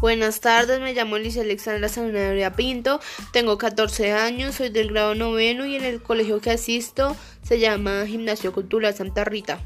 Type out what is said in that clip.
Buenas tardes, me llamo Alicia Alexandra Zanahoria Pinto, tengo 14 años, soy del grado noveno y en el colegio que asisto se llama Gimnasio Cultural Santa Rita.